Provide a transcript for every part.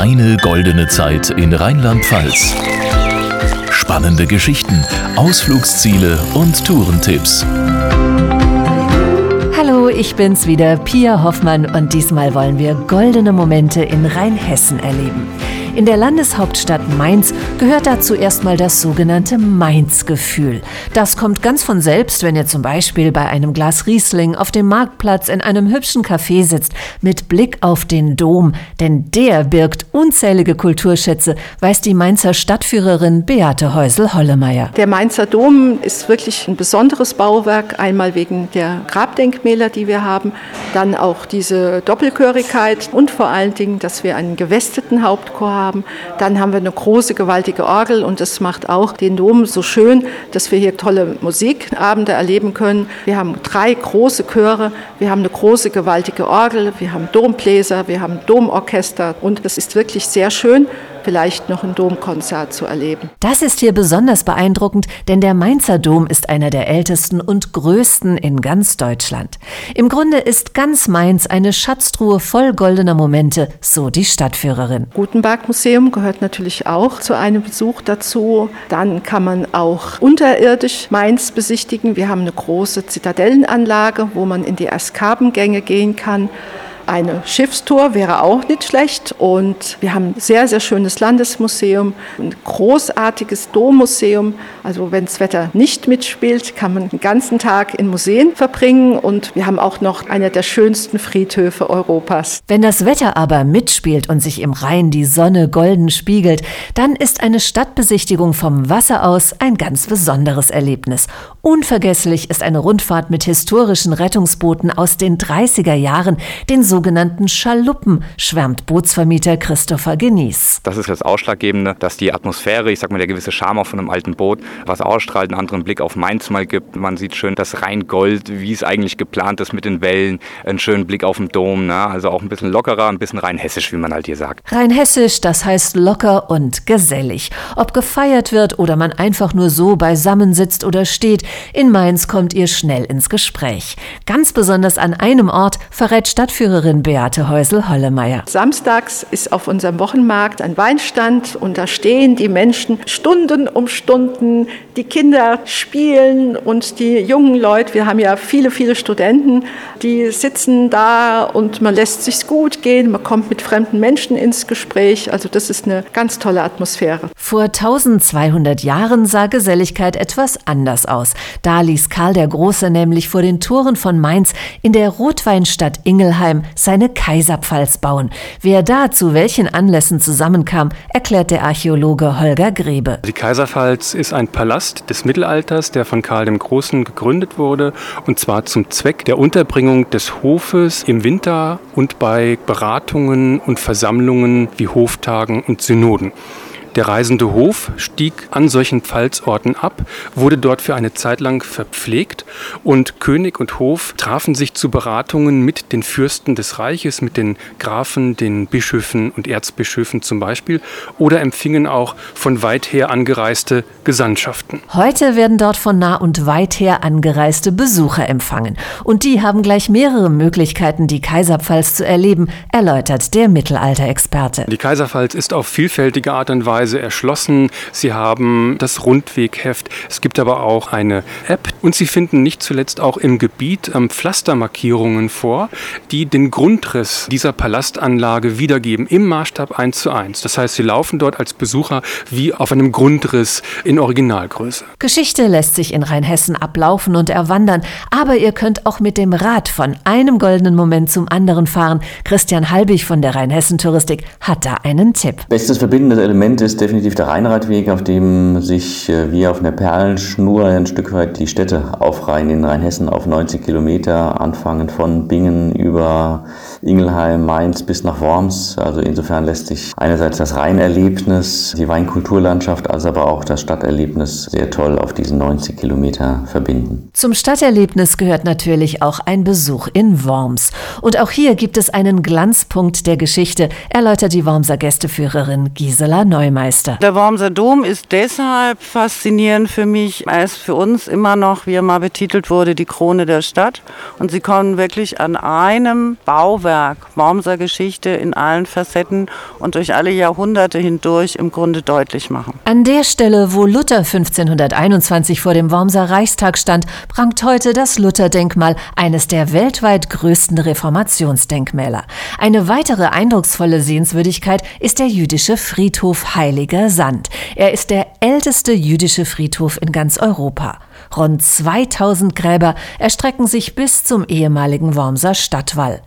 Deine goldene Zeit in Rheinland-Pfalz. Spannende Geschichten, Ausflugsziele und Tourentipps. Hallo, ich bin's wieder, Pia Hoffmann und diesmal wollen wir goldene Momente in Rheinhessen erleben. In der Landeshauptstadt Mainz gehört dazu erstmal das sogenannte Mainz-Gefühl. Das kommt ganz von selbst, wenn ihr zum Beispiel bei einem Glas Riesling auf dem Marktplatz in einem hübschen Café sitzt, mit Blick auf den Dom, denn der birgt unzählige Kulturschätze, weiß die Mainzer Stadtführerin Beate Häusel-Hollemeier. Der Mainzer Dom ist wirklich ein besonderes Bauwerk, einmal wegen der Grabdenkmäler, die wir haben, dann auch diese Doppelchörigkeit und vor allen Dingen, dass wir einen gewesteten Hauptchor haben haben. Dann haben wir eine große, gewaltige Orgel und das macht auch den Dom so schön, dass wir hier tolle Musikabende erleben können. Wir haben drei große Chöre, wir haben eine große, gewaltige Orgel, wir haben Dombläser, wir haben Domorchester und das ist wirklich sehr schön vielleicht noch ein Domkonzert zu erleben. Das ist hier besonders beeindruckend, denn der Mainzer Dom ist einer der ältesten und größten in ganz Deutschland. Im Grunde ist ganz Mainz eine Schatztruhe voll goldener Momente, so die Stadtführerin. Gutenberg Museum gehört natürlich auch zu einem Besuch dazu. Dann kann man auch unterirdisch Mainz besichtigen. Wir haben eine große Zitadellenanlage, wo man in die Eskabengänge gehen kann. Eine Schiffstour wäre auch nicht schlecht und wir haben ein sehr, sehr schönes Landesmuseum, ein großartiges Dommuseum. Also wenn das Wetter nicht mitspielt, kann man den ganzen Tag in Museen verbringen und wir haben auch noch einer der schönsten Friedhöfe Europas. Wenn das Wetter aber mitspielt und sich im Rhein die Sonne golden spiegelt, dann ist eine Stadtbesichtigung vom Wasser aus ein ganz besonderes Erlebnis. Unvergesslich ist eine Rundfahrt mit historischen Rettungsbooten aus den 30er Jahren, den so sogenannten Schaluppen, schwärmt Bootsvermieter Christopher Genieß. Das ist das Ausschlaggebende, dass die Atmosphäre, ich sag mal der gewisse Charme von einem alten Boot, was ausstrahlt, einen anderen Blick auf Mainz mal gibt. Man sieht schön das Rheingold, wie es eigentlich geplant ist mit den Wellen, einen schönen Blick auf den Dom, ne? also auch ein bisschen lockerer, ein bisschen rheinhessisch, wie man halt hier sagt. Rheinhessisch, das heißt locker und gesellig. Ob gefeiert wird oder man einfach nur so beisammen sitzt oder steht, in Mainz kommt ihr schnell ins Gespräch. Ganz besonders an einem Ort verrät Stadtführerin Beate Häusel-Hollemeier. Samstags ist auf unserem Wochenmarkt ein Weinstand und da stehen die Menschen Stunden um Stunden. Die Kinder spielen und die jungen Leute, wir haben ja viele, viele Studenten, die sitzen da und man lässt sich's gut gehen, man kommt mit fremden Menschen ins Gespräch. Also das ist eine ganz tolle Atmosphäre. Vor 1200 Jahren sah Geselligkeit etwas anders aus. Da ließ Karl der Große nämlich vor den Toren von Mainz in der Rotweinstadt Ingelheim seine Kaiserpfalz bauen. Wer da zu welchen Anlässen zusammenkam, erklärt der Archäologe Holger Grebe. Die Kaiserpfalz ist ein Palast des Mittelalters, der von Karl dem Großen gegründet wurde, und zwar zum Zweck der Unterbringung des Hofes im Winter und bei Beratungen und Versammlungen wie Hoftagen und Synoden. Der reisende Hof stieg an solchen Pfalzorten ab, wurde dort für eine Zeit lang verpflegt und König und Hof trafen sich zu Beratungen mit den Fürsten des Reiches, mit den Grafen, den Bischöfen und Erzbischöfen zum Beispiel oder empfingen auch von weit her angereiste Gesandtschaften. Heute werden dort von nah und weit her angereiste Besucher empfangen und die haben gleich mehrere Möglichkeiten, die Kaiserpfalz zu erleben, erläutert der Mittelalterexperte. Die Kaiserpfalz ist auf vielfältige Art und Weise Weise erschlossen. Sie haben das Rundwegheft. Es gibt aber auch eine App und Sie finden nicht zuletzt auch im Gebiet ähm, Pflastermarkierungen vor, die den Grundriss dieser Palastanlage wiedergeben im Maßstab 1 zu 1. Das heißt, Sie laufen dort als Besucher wie auf einem Grundriss in Originalgröße. Geschichte lässt sich in Rheinhessen ablaufen und erwandern, aber ihr könnt auch mit dem Rad von einem goldenen Moment zum anderen fahren. Christian Halbig von der Rheinhessen Touristik hat da einen Tipp. Bestes verbindendes Element ist definitiv der Rheinradweg, auf dem sich äh, wie auf einer Perlenschnur ein Stück weit die Städte aufreihen. In Rheinhessen auf 90 Kilometer, anfangen von Bingen über Ingelheim, Mainz bis nach Worms. Also insofern lässt sich einerseits das Rheinerlebnis, die Weinkulturlandschaft, als aber auch das Stadterlebnis sehr toll auf diesen 90 Kilometer verbinden. Zum Stadterlebnis gehört natürlich auch ein Besuch in Worms. Und auch hier gibt es einen Glanzpunkt der Geschichte, erläutert die Wormser Gästeführerin Gisela Neumeister. Der Wormser Dom ist deshalb faszinierend für mich, weil es für uns immer noch, wie er mal betitelt wurde, die Krone der Stadt. Und sie kommen wirklich an einem Bauwerk Bauwerk, Wormser Geschichte in allen Facetten und durch alle Jahrhunderte hindurch im Grunde deutlich machen. An der Stelle, wo Luther 1521 vor dem Wormser Reichstag stand, prangt heute das Lutherdenkmal, eines der weltweit größten Reformationsdenkmäler. Eine weitere eindrucksvolle Sehenswürdigkeit ist der jüdische Friedhof Heiliger Sand. Er ist der älteste jüdische Friedhof in ganz Europa. Rund 2000 Gräber erstrecken sich bis zum ehemaligen Wormser Stadtwall.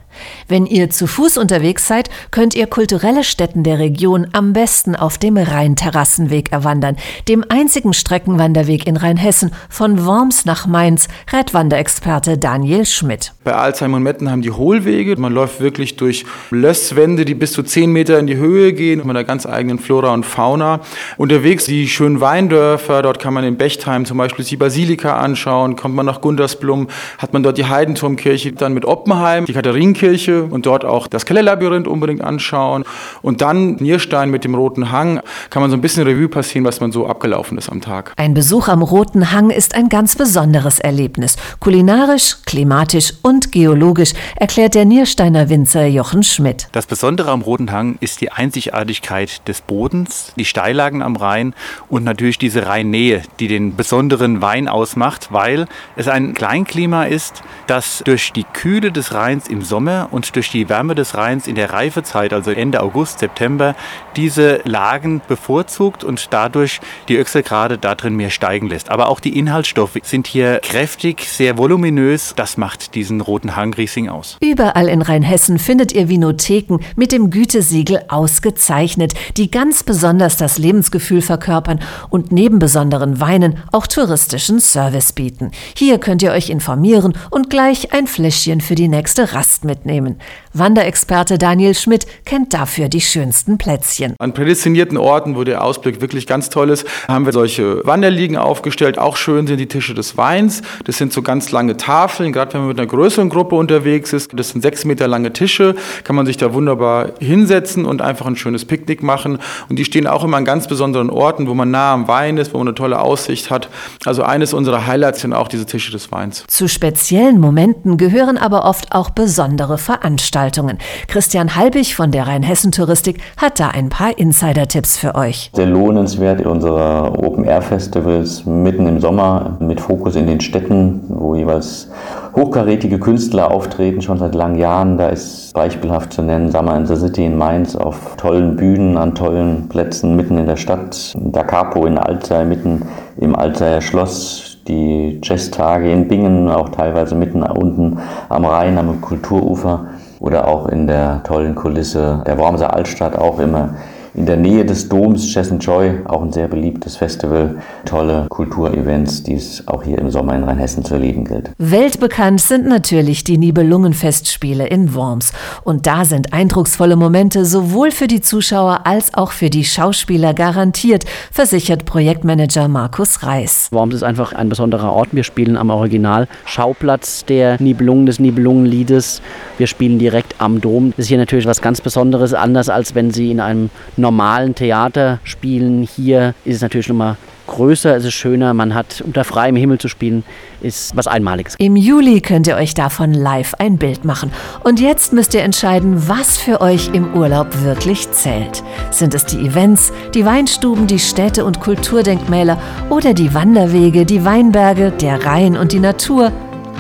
Wenn ihr zu Fuß unterwegs seid, könnt ihr kulturelle Stätten der Region am besten auf dem Rheinterrassenweg erwandern, dem einzigen Streckenwanderweg in Rheinhessen von Worms nach Mainz, Radwanderexperte Daniel Schmidt. Bei Alzheim und Metten haben die Hohlwege. Man läuft wirklich durch Lösswände, die bis zu 10 Meter in die Höhe gehen, mit einer ganz eigenen Flora und Fauna. Unterwegs die schönen Weindörfer, dort kann man in Bechtheim zum Beispiel die Basilika anschauen, kommt man nach Gundersblum, hat man dort die Heidenturmkirche, dann mit Oppenheim, die Katharinenkirche, Kirche und dort auch das Kellerlabyrinth unbedingt anschauen. Und dann Nierstein mit dem Roten Hang kann man so ein bisschen Revue passieren, was man so abgelaufen ist am Tag. Ein Besuch am Roten Hang ist ein ganz besonderes Erlebnis. Kulinarisch, klimatisch und geologisch, erklärt der Niersteiner Winzer Jochen Schmidt. Das Besondere am Roten Hang ist die Einzigartigkeit des Bodens, die Steillagen am Rhein und natürlich diese Rheinnähe, die den besonderen Wein ausmacht, weil es ein Kleinklima ist, das durch die Kühle des Rheins im Sommer und durch die Wärme des Rheins in der Reifezeit, also Ende August, September, diese Lagen bevorzugt und dadurch die Öxelgrade darin mehr steigen lässt. Aber auch die Inhaltsstoffe sind hier kräftig, sehr voluminös. Das macht diesen roten Hangriesing aus. Überall in Rheinhessen findet ihr Vinotheken mit dem Gütesiegel ausgezeichnet, die ganz besonders das Lebensgefühl verkörpern und neben besonderen Weinen auch touristischen Service bieten. Hier könnt ihr euch informieren und gleich ein Fläschchen für die nächste Rast mitnehmen mitnehmen. Wanderexperte Daniel Schmidt kennt dafür die schönsten Plätzchen. An prädestinierten Orten, wo der Ausblick wirklich ganz toll ist, haben wir solche Wanderliegen aufgestellt. Auch schön sind die Tische des Weins. Das sind so ganz lange Tafeln, gerade wenn man mit einer größeren Gruppe unterwegs ist. Das sind sechs Meter lange Tische, kann man sich da wunderbar hinsetzen und einfach ein schönes Picknick machen. Und die stehen auch immer an ganz besonderen Orten, wo man nah am Wein ist, wo man eine tolle Aussicht hat. Also eines unserer Highlights sind auch diese Tische des Weins. Zu speziellen Momenten gehören aber oft auch besondere Veranstaltungen. Christian Halbig von der Rheinhessen-Touristik hat da ein paar Insider-Tipps für euch. Sehr lohnenswert unsere Open-Air-Festivals mitten im Sommer mit Fokus in den Städten, wo jeweils hochkarätige Künstler auftreten, schon seit langen Jahren. Da ist beispielhaft zu nennen Summer in the City in Mainz auf tollen Bühnen, an tollen Plätzen mitten in der Stadt. Da Capo in Alzey, mitten im Alzeyer Schloss die Jazztage in Bingen, auch teilweise mitten unten am Rhein, am Kulturufer oder auch in der tollen Kulisse der Wormser Altstadt auch immer in der Nähe des Doms Chess Joy, auch ein sehr beliebtes Festival. Tolle Kulturevents, die es auch hier im Sommer in Rheinhessen zu erleben gilt. Weltbekannt sind natürlich die Nibelungenfestspiele in Worms. Und da sind eindrucksvolle Momente sowohl für die Zuschauer als auch für die Schauspieler garantiert, versichert Projektmanager Markus Reis. Worms ist einfach ein besonderer Ort. Wir spielen am Original Schauplatz der Nibelungen, des Nibelungenliedes. Wir spielen direkt am Dom. Das ist hier natürlich was ganz Besonderes, anders als wenn Sie in einem normalen Theater spielen. Hier ist es natürlich nochmal größer, es ist schöner, man hat unter freiem Himmel zu spielen, ist was Einmaliges. Im Juli könnt ihr euch davon live ein Bild machen. Und jetzt müsst ihr entscheiden, was für euch im Urlaub wirklich zählt. Sind es die Events, die Weinstuben, die Städte und Kulturdenkmäler oder die Wanderwege, die Weinberge, der Rhein und die Natur?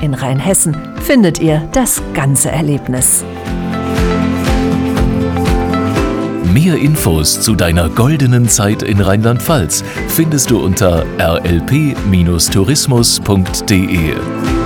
In Rheinhessen findet ihr das ganze Erlebnis. Mehr Infos zu deiner goldenen Zeit in Rheinland-Pfalz findest du unter rlp-tourismus.de.